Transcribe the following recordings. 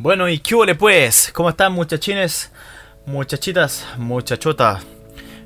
Bueno, y qué huele pues, ¿cómo están muchachines, muchachitas, muchachotas?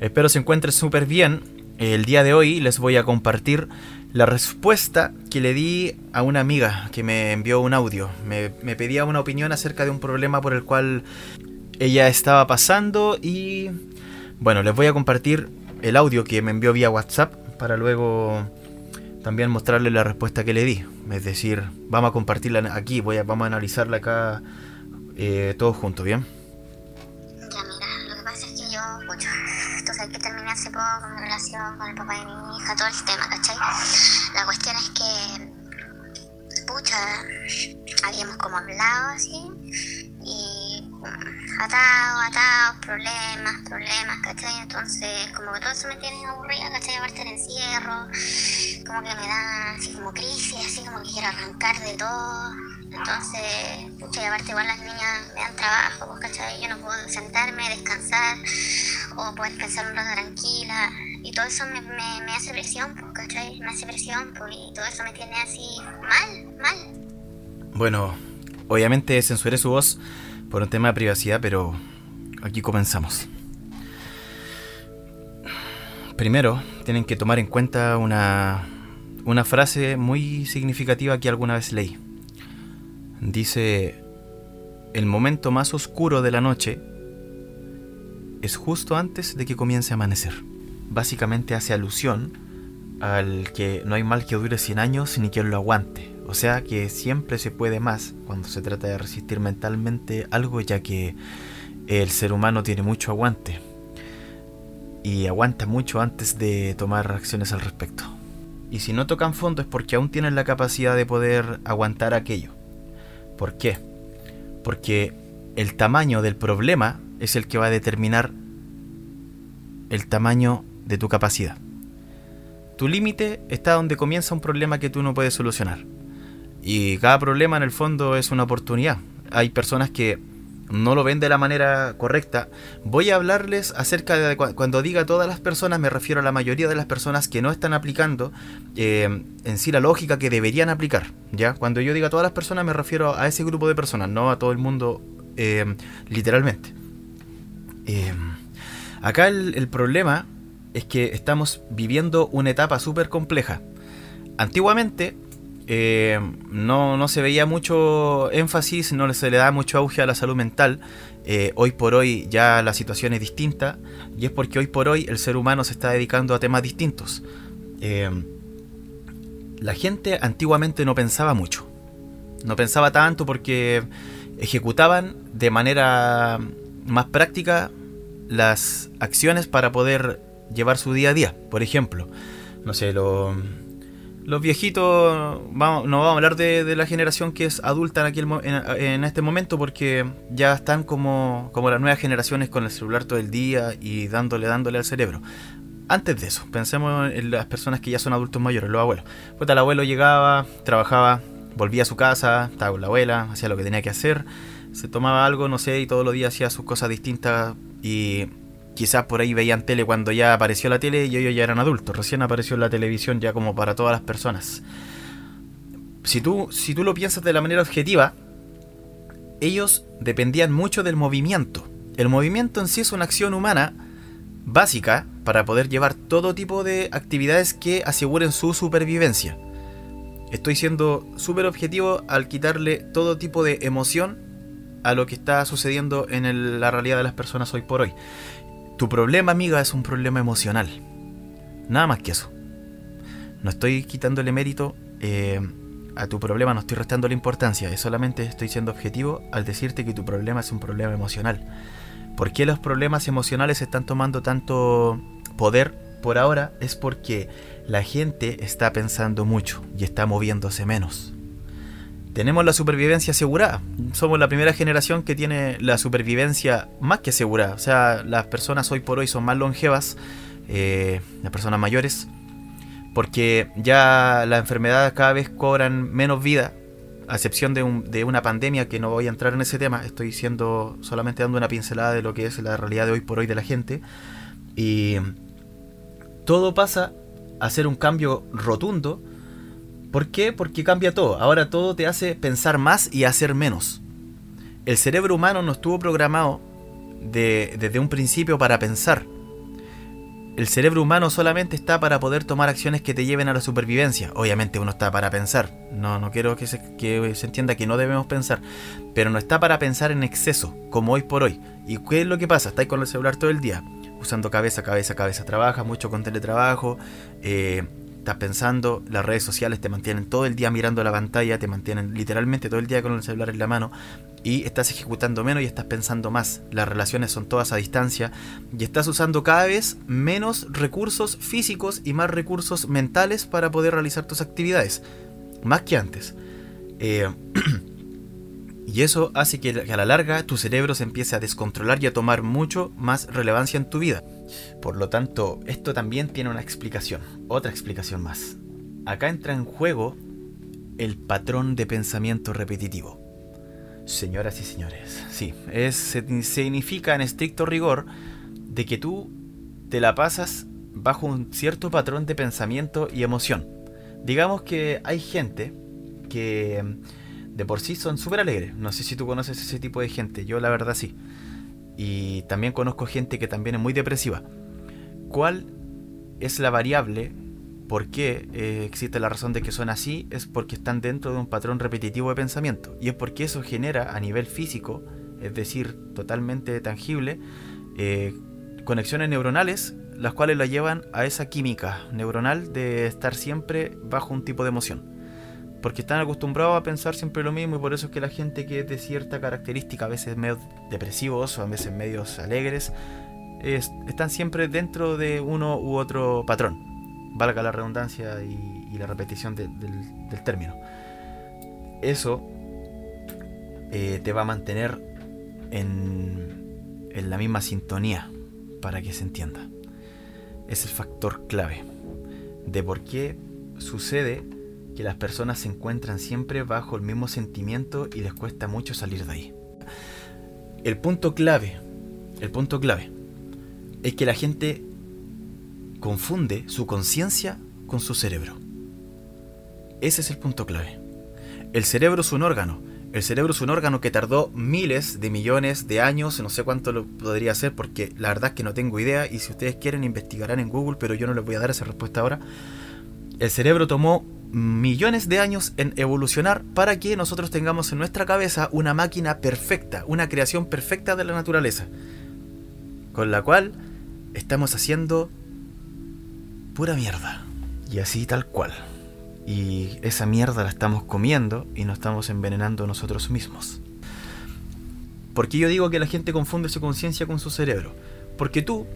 Espero se encuentren súper bien. El día de hoy les voy a compartir la respuesta que le di a una amiga que me envió un audio. Me, me pedía una opinión acerca de un problema por el cual ella estaba pasando y bueno, les voy a compartir el audio que me envió vía WhatsApp para luego también mostrarle la respuesta que le di. Es decir, vamos a compartirla aquí, voy a, vamos a analizarla acá eh, todos juntos, ¿bien? Ya, mira, lo que pasa es que yo, pucha, tú sabes que terminé hace poco con mi relación con el papá de mi hija, todo el tema, ¿cachai? La cuestión es que, pucha, habíamos como hablado así, y atados, atados, problemas, problemas, ¿cachai? Entonces, como que todo eso me tiene aburrida, ¿cachai? Aparte del encierro, como que me da así como crisis, así como que quiero arrancar de todo. Entonces, pucha, y aparte igual las niñas me dan trabajo, pues, ¿cachai? Yo no puedo sentarme, descansar, o poder pensar un rato tranquila. Y todo eso me, me, me hace presión, pues, ¿cachai? Me hace presión, pues, y todo eso me tiene así mal, mal. Bueno, obviamente censuré su voz por un tema de privacidad, pero aquí comenzamos. Primero, tienen que tomar en cuenta una, una frase muy significativa que alguna vez leí. Dice, el momento más oscuro de la noche es justo antes de que comience a amanecer. Básicamente hace alusión al que no hay mal que dure 100 años ni quien lo aguante. O sea que siempre se puede más cuando se trata de resistir mentalmente algo ya que el ser humano tiene mucho aguante. Y aguanta mucho antes de tomar acciones al respecto. Y si no tocan fondo es porque aún tienen la capacidad de poder aguantar aquello. ¿Por qué? Porque el tamaño del problema es el que va a determinar el tamaño de tu capacidad. Tu límite está donde comienza un problema que tú no puedes solucionar. Y cada problema en el fondo es una oportunidad. Hay personas que no lo ven de la manera correcta. Voy a hablarles acerca de cuando diga todas las personas, me refiero a la mayoría de las personas que no están aplicando eh, en sí la lógica que deberían aplicar. ¿ya? Cuando yo diga todas las personas, me refiero a ese grupo de personas, no a todo el mundo eh, literalmente. Eh, acá el, el problema es que estamos viviendo una etapa súper compleja. Antiguamente eh, no, no, se veía mucho énfasis, no se le da mucho auge a la salud mental. Eh, hoy por hoy ya la situación es distinta y es porque hoy por hoy el ser humano se está dedicando a temas distintos. Eh, la gente antiguamente no pensaba mucho, no pensaba tanto porque ejecutaban de manera más práctica las acciones para poder llevar su día a día. Por ejemplo, no sé, lo los viejitos, vamos, no vamos a hablar de, la generación que es adulta en, aquel, en, este momento porque ya están como, las nuevas generaciones con el celular todo el día y dándole, dándole al cerebro. Antes de eso, pensemos en las personas que ya son adultos mayores, los abuelos. Pues el abuelo llegaba, trabajaba, volvía a su casa, estaba con la abuela, hacía lo que tenía que hacer, se tomaba algo, no sé, y todos los días hacía sus cosas distintas y quizás por ahí veían tele cuando ya apareció la tele y ellos ya eran adultos. Recién apareció la televisión ya como para todas las personas. Si tú, si tú lo piensas de la manera objetiva, ellos dependían mucho del movimiento. El movimiento en sí es una acción humana básica para poder llevar todo tipo de actividades que aseguren su supervivencia. Estoy siendo súper objetivo al quitarle todo tipo de emoción a lo que está sucediendo en la realidad de las personas hoy por hoy. Tu problema, amiga, es un problema emocional. Nada más que eso. No estoy quitándole mérito eh, a tu problema, no estoy restando la importancia. Solamente estoy siendo objetivo al decirte que tu problema es un problema emocional. ¿Por qué los problemas emocionales están tomando tanto poder por ahora? Es porque la gente está pensando mucho y está moviéndose menos tenemos la supervivencia asegurada. Somos la primera generación que tiene la supervivencia más que asegurada. O sea, las personas hoy por hoy son más longevas, eh, las personas mayores, porque ya las enfermedades cada vez cobran menos vida, a excepción de, de, una pandemia que no voy a entrar en ese tema. Estoy siendo solamente dando una pincelada de lo que es la realidad de hoy por hoy de la gente. Y todo pasa a ser un cambio rotundo ¿Por qué? Porque cambia todo. Ahora todo te hace pensar más y hacer menos. El cerebro humano no estuvo programado desde un principio para pensar. El cerebro humano solamente está para poder tomar acciones que te lleven a la supervivencia. Obviamente uno está para pensar. No, no quiero que se, que se entienda que no debemos pensar. Pero no está para pensar en exceso, como hoy por hoy. ¿Y qué es lo que pasa? Estáis con el celular todo el día, usando cabeza, cabeza, cabeza. Trabajas mucho con teletrabajo. Eh, estás pensando, las redes sociales te mantienen todo el día mirando la pantalla, te mantienen literalmente todo el día con el celular en la mano y estás ejecutando menos y estás pensando más. Las relaciones son todas a distancia y estás usando cada vez menos recursos físicos y más recursos mentales para poder realizar tus actividades, más que antes. Eh, y eso hace que a la larga tu cerebro se empiece a descontrolar y a tomar mucho más relevancia en tu vida. Por lo tanto, esto también tiene una explicación, otra explicación más. Acá entra en juego el patrón de pensamiento repetitivo. Señoras y señores, sí, es, significa en estricto rigor de que tú te la pasas bajo un cierto patrón de pensamiento y emoción. Digamos que hay gente que de por sí son súper alegres. No sé si tú conoces ese tipo de gente, yo la verdad sí. Y también conozco gente que también es muy depresiva. ¿Cuál es la variable? ¿Por qué eh, existe la razón de que son así? Es porque están dentro de un patrón repetitivo de pensamiento. Y es porque eso genera a nivel físico, es decir, totalmente tangible, eh, conexiones neuronales, las cuales la llevan a esa química neuronal de estar siempre bajo un tipo de emoción porque están acostumbrados a pensar siempre lo mismo y por eso es que la gente que es de cierta característica, a veces medio depresivos o a veces medios alegres, están siempre dentro de uno u otro patrón, valga la redundancia y, la repetición del, término. Eso eh, te va a mantener en, en la misma sintonía para que se entienda. Es el factor clave de por qué sucede que las personas se encuentran siempre bajo el mismo sentimiento y les cuesta mucho salir de ahí. El punto clave, el punto clave, es que la gente confunde su conciencia con su cerebro. Ese es el punto clave. El cerebro es un órgano. El cerebro es un órgano que tardó miles de millones de años, no sé cuánto lo podría ser porque la verdad es que no tengo idea y si ustedes quieren investigarán en Google, pero yo no les voy a dar esa respuesta ahora. El cerebro tomó millones de años en evolucionar para que nosotros tengamos en nuestra cabeza una máquina perfecta, una creación perfecta de la naturaleza, con la cual estamos haciendo pura mierda. Y así tal cual. Y esa mierda la estamos comiendo y nos estamos envenenando nosotros mismos. ¿Por qué yo digo que la gente confunde su conciencia con su cerebro? Porque tú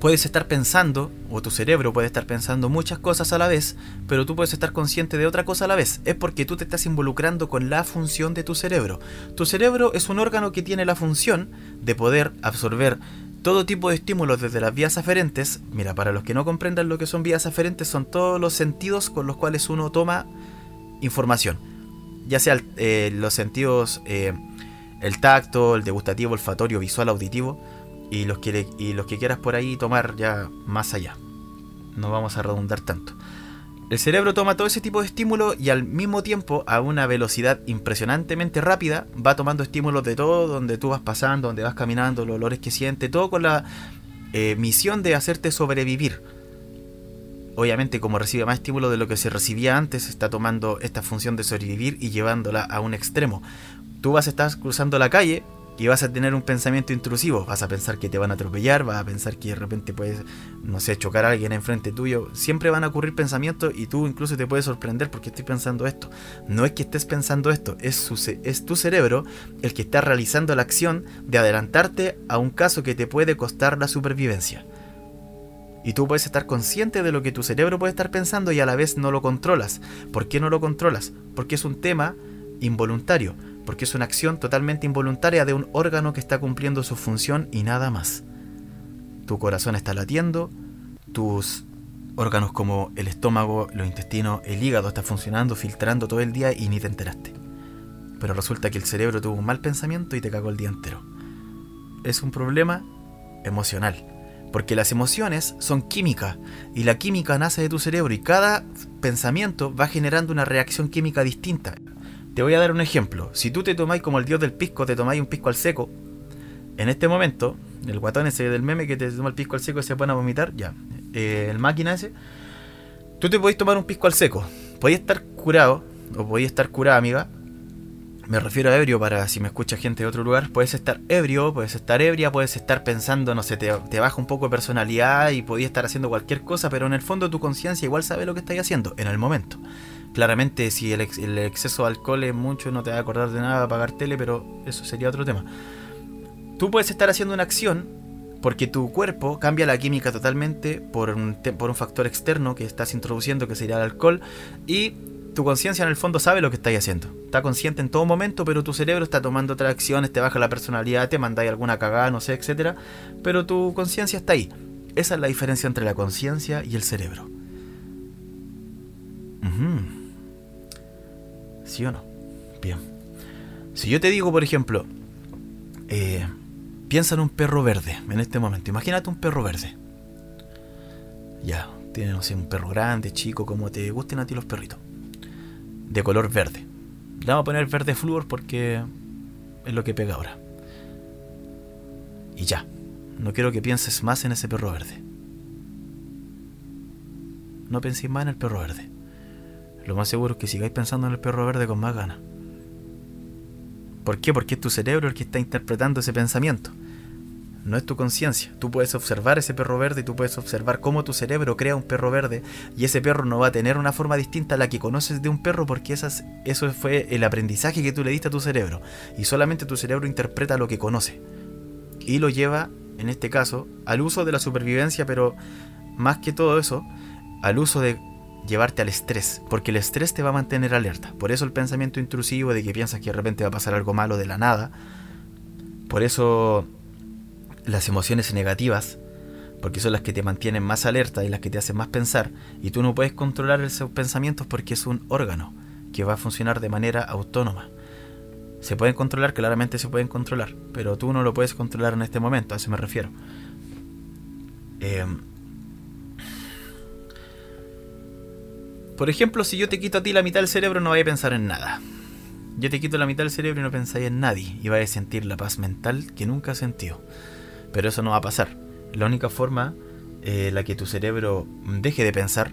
puedes estar pensando, o tu cerebro puede estar pensando muchas cosas a la vez, pero tú puedes estar consciente de otra cosa a la vez. Es porque tú te estás involucrando con la función de tu cerebro. Tu cerebro es un órgano que tiene la función de poder absorber todo tipo de estímulos desde las vías aferentes. Mira, para los que no comprendan lo que son vías aferentes, son todos los sentidos con los cuales uno toma información. Ya sea eh, los sentidos, eh, el tacto, el degustativo, olfatorio, visual, auditivo y los que, y los que quieras por ahí tomar ya más allá. No vamos a redundar tanto. El cerebro toma todo ese tipo de estímulo y al mismo tiempo, a una velocidad impresionantemente rápida, va tomando estímulos de todo, donde tú vas pasando, donde vas caminando, los olores que siente, todo con la eh, misión de hacerte sobrevivir. Obviamente, como recibe más estímulo de lo que se recibía antes, está tomando esta función de sobrevivir y llevándola a un extremo. Tú vas a estar cruzando la calle, y vas a tener un pensamiento intrusivo. Vas a pensar que te van a atropellar, vas a pensar que de repente puedes, no sé, chocar a alguien enfrente tuyo. Siempre van a ocurrir pensamientos y tú incluso te puedes sorprender porque estoy pensando esto. No es que estés pensando esto, es, es tu cerebro el que está realizando la acción de adelantarte a un caso que te puede costar la supervivencia. Y tú puedes estar consciente de lo que tu cerebro puede estar pensando y a la vez no lo controlas. ¿Por qué no lo controlas? Porque es un tema involuntario porque es una acción totalmente involuntaria de un órgano que está cumpliendo su función y nada más. Tu corazón está latiendo, tus órganos como el estómago, los intestinos, el hígado está funcionando, filtrando todo el día y ni te enteraste. Pero resulta que el cerebro tuvo un mal pensamiento y te cagó el día entero. Es un problema emocional. Porque las emociones son química y la química nace de tu cerebro y cada pensamiento va generando una reacción química distinta. Te voy a dar un ejemplo. Si tú te tomáis como el dios del pisco, te tomáis un pisco al seco, en este momento, el guatón ese del meme que te toma el pisco al seco y se pone a vomitar, ya, eh, el máquina ese, tú te podéis tomar un pisco al seco. Podéis estar curado, o podéis estar curada, amiga, me refiero a ebrio para si me escucha gente de otro lugar. Puedes estar ebrio, puedes estar ebria, puedes estar pensando, no sé, te, baja un poco de personalidad y podías estar haciendo cualquier cosa, pero en el fondo tu conciencia igual sabe lo que estás haciendo en el momento. Claramente, si el, exceso de alcohol es mucho, no te va a acordar de nada, pagar tele, pero eso sería otro tema. Tú puedes estar haciendo una acción porque tu cuerpo cambia la química totalmente por un, factor externo que estás introduciendo, que sería el alcohol, y tu conciencia en el fondo sabe lo que estás haciendo. Está consciente en todo momento, pero tu cerebro está tomando otras acciones, te baja la personalidad, te mandáis alguna cagada, no sé, etcétera. Pero tu conciencia está ahí. Esa es la diferencia entre la conciencia y el cerebro. ¿Sí o no? Bien. Si yo te digo, por ejemplo, eh, piensa en un perro verde en este momento. Imagínate un perro verde. Ya, tiene, no sé, un perro grande, chico, como te gusten a ti los perritos de color verde. Le vamos a poner verde flúor porque es lo que pega ahora. Y ya, no quiero que pienses más en ese perro verde. No penséis más en el perro verde. Lo más seguro es que sigáis pensando en el perro verde con más ganas. ¿Por qué? Porque es tu cerebro el que está interpretando ese pensamiento no es tu conciencia. Tú puedes observar ese perro verde y tú puedes observar cómo tu cerebro crea un perro verde y ese perro no va a tener una forma distinta a la que conoces de un perro porque esas, eso fue el aprendizaje que tú le diste a tu cerebro y solamente tu cerebro interpreta lo que conoce y lo lleva, en este caso, al uso de la supervivencia, pero más que todo eso, al uso de llevarte al estrés, porque el estrés te va a mantener alerta. Por eso el pensamiento intrusivo de que piensas que de repente va a pasar algo malo de la nada. Por eso las emociones negativas, porque son las que te mantienen más alerta y las que te hacen más pensar, y tú no puedes controlar esos pensamientos porque es un órgano que va a funcionar de manera autónoma. Se pueden controlar, claramente se pueden controlar, pero tú no lo puedes controlar en este momento, a eso me refiero. Em, por ejemplo, si yo te quito a ti la mitad del cerebro, no vayas a pensar en nada. Yo te quito la mitad del cerebro y no pensáis en nadie, y vais a sentir la paz mental que nunca has. Pero eso no va a pasar. La única forma en la que tu cerebro deje de pensar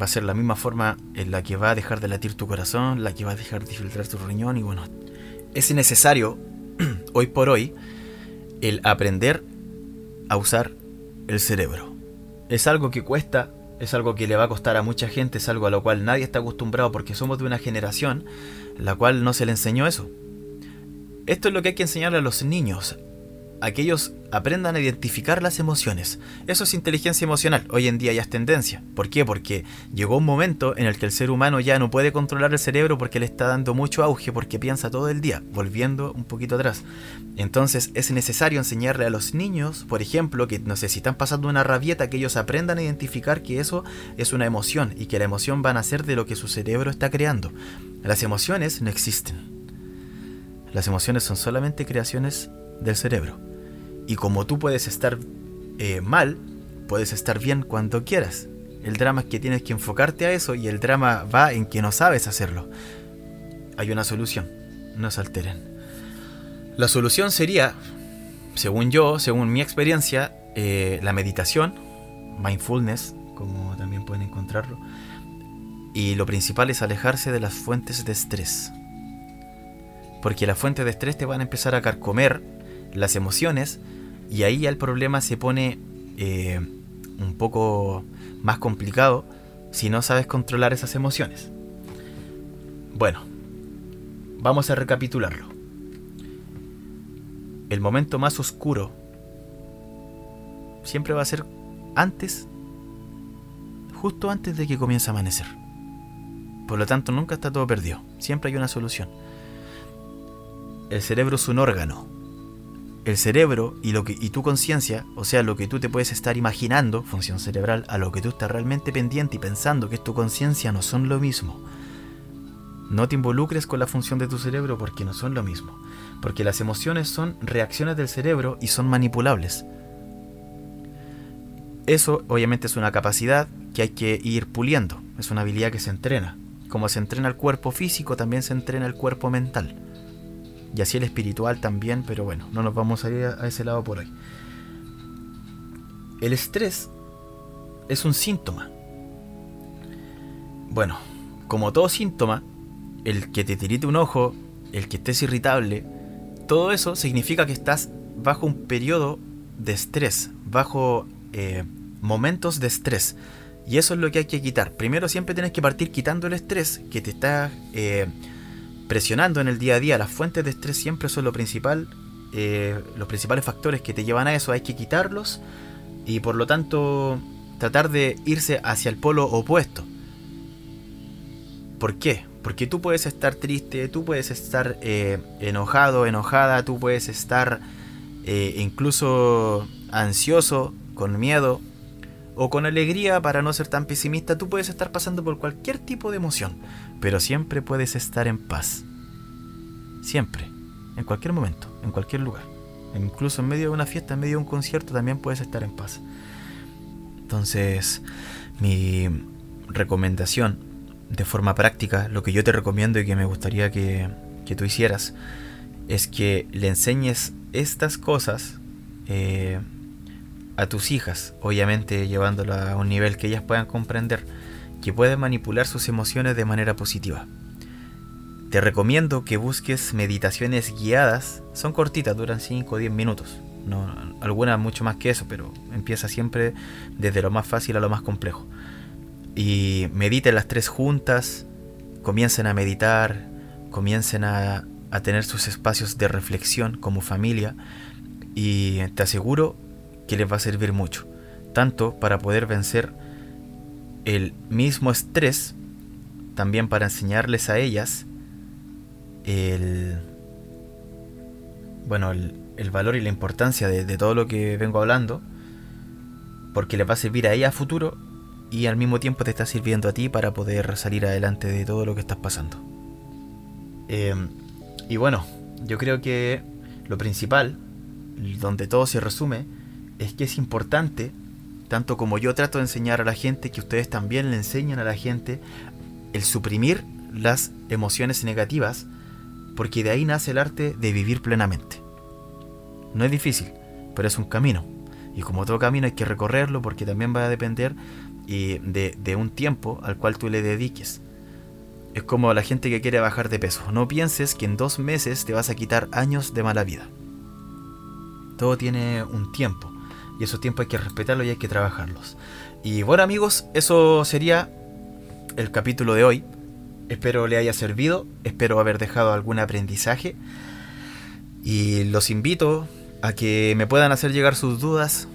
va a ser la misma forma en la que va a dejar de latir tu corazón, la que va a dejar de filtrar tu riñón y bueno, es necesario hoy por hoy el aprender a usar el cerebro. Es algo que cuesta, es algo que le va a costar a mucha gente, es algo a lo cual nadie está acostumbrado porque somos de una generación la cual no se le enseñó eso. Esto es lo que hay que enseñarle a los niños, aquellos aprendan a identificar las emociones. Eso es inteligencia emocional. Hoy en día ya es tendencia. ¿Por qué? Porque llegó un momento en el que el ser humano ya no puede controlar el cerebro porque le está dando mucho auge porque piensa todo el día, volviendo un poquito atrás. Entonces es necesario enseñarle a los niños, por ejemplo, que no sé si están pasando una rabieta, que ellos aprendan a identificar que eso es una emoción y que la emoción va a nacer de lo que su cerebro está creando. Las emociones no existen. Las emociones son solamente creaciones del cerebro. Y como tú puedes estar eh, mal, puedes estar bien cuando quieras. El drama es que tienes que enfocarte a eso y el drama va en que no sabes hacerlo. Hay una solución, no se alteren. La solución sería, según yo, según mi experiencia, eh, la meditación, mindfulness, como también pueden encontrarlo. Y lo principal es alejarse de las fuentes de estrés. Porque las fuentes de estrés te van a empezar a carcomer las emociones y ahí ya el problema se pone eh, un poco más complicado si no sabes controlar esas emociones. Bueno, vamos a recapitularlo. El momento más oscuro siempre va a ser antes, justo antes de que comience a amanecer. Por lo tanto, nunca está todo perdido. Siempre hay una solución. El cerebro es un órgano el cerebro y, lo que, y tu conciencia, o sea, lo que tú te puedes estar imaginando, función cerebral, a lo que tú estás realmente pendiente y pensando que es tu conciencia, no son lo mismo. No te involucres con la función de tu cerebro porque no son lo mismo. Porque las emociones son reacciones del cerebro y son manipulables. Eso obviamente es una capacidad que hay que ir puliendo. Es una habilidad que se entrena. como se entrena el cuerpo físico, también se entrena el cuerpo mental. Y así el espiritual también, pero bueno, no nos vamos a ir a ese lado por hoy. El estrés es un síntoma. Bueno, como todo síntoma, el que te tirite un ojo, el que estés irritable, todo eso significa que estás bajo un periodo de estrés, bajo eh, momentos de estrés. Y eso es lo que hay que quitar. Primero siempre tienes que partir quitando el estrés que te está eh, presionando en el día a día. Las fuentes de estrés siempre son lo principal. Eh, los principales factores que te llevan a eso hay que quitarlos. Y por lo tanto tratar de irse hacia el polo opuesto. ¿Por qué? Porque tú puedes estar triste, tú puedes estar enojado, enojada, tú puedes estar incluso ansioso, con miedo, o con alegría para no ser tan pesimista, tú puedes estar pasando por cualquier tipo de emoción, pero siempre puedes estar en paz. Siempre, en cualquier momento, en cualquier lugar. Incluso en medio de una fiesta, en medio de un concierto, también puedes estar en paz. Entonces, mi recomendación de forma práctica, lo que yo te recomiendo y que me gustaría que, que tú hicieras, es que le enseñes estas cosas eh, a tus hijas, obviamente llevándola a un nivel que ellas puedan comprender, que pueden manipular sus emociones de manera positiva. Te recomiendo que busques meditaciones guiadas, son cortitas, duran 5 o 10 minutos, no, algunas mucho más que eso, pero empieza siempre desde lo más fácil a lo más complejo. Y mediten las tres juntas, comiencen a meditar, comiencen a, a tener sus espacios de reflexión como familia y te aseguro que les va a servir mucho, tanto para poder vencer el mismo estrés, también para enseñarles a ellas el, bueno, el, valor y la importancia de, todo lo que vengo hablando, porque les va a servir a ellas a futuro y al mismo tiempo te está sirviendo a ti para poder salir adelante de todo lo que estás pasando. Eh, y bueno, yo creo que lo principal, donde todo se resume, es que es importante, tanto como yo trato de enseñar a la gente, que ustedes también le enseñan a la gente el suprimir las emociones negativas, porque de ahí nace el arte de vivir plenamente. No es difícil, pero es un camino. Y como todo camino hay que recorrerlo porque también va a depender de, de un tiempo al cual tú le dediques. Es como la gente que quiere bajar de peso. No pienses que en dos meses te vas a quitar años de mala vida. Todo tiene un tiempo y esos tiempos hay que respetarlos y hay que trabajarlos. Y bueno amigos, eso sería el capítulo de hoy. Espero le haya servido, espero haber dejado algún aprendizaje y los invito a que me puedan hacer llegar sus dudas.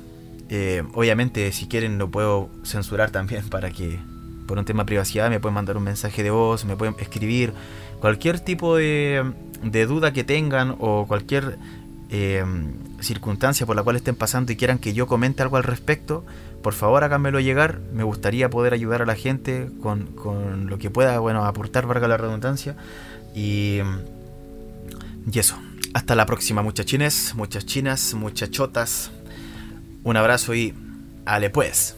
Eh, obviamente si quieren lo puedo censurar también para que por un tema de privacidad me pueden mandar un mensaje de voz, me pueden escribir cualquier tipo de, de duda que tengan o cualquier eh, circunstancia por la cual estén pasando y quieran que yo comente algo al respecto, por favor háganmelo llegar. Me gustaría poder ayudar a la gente con, con lo que pueda, bueno, aportar, valga la redundancia. Y, y eso. Hasta la próxima, muchachines, muchachinas, muchachotas. Un abrazo y ale pues.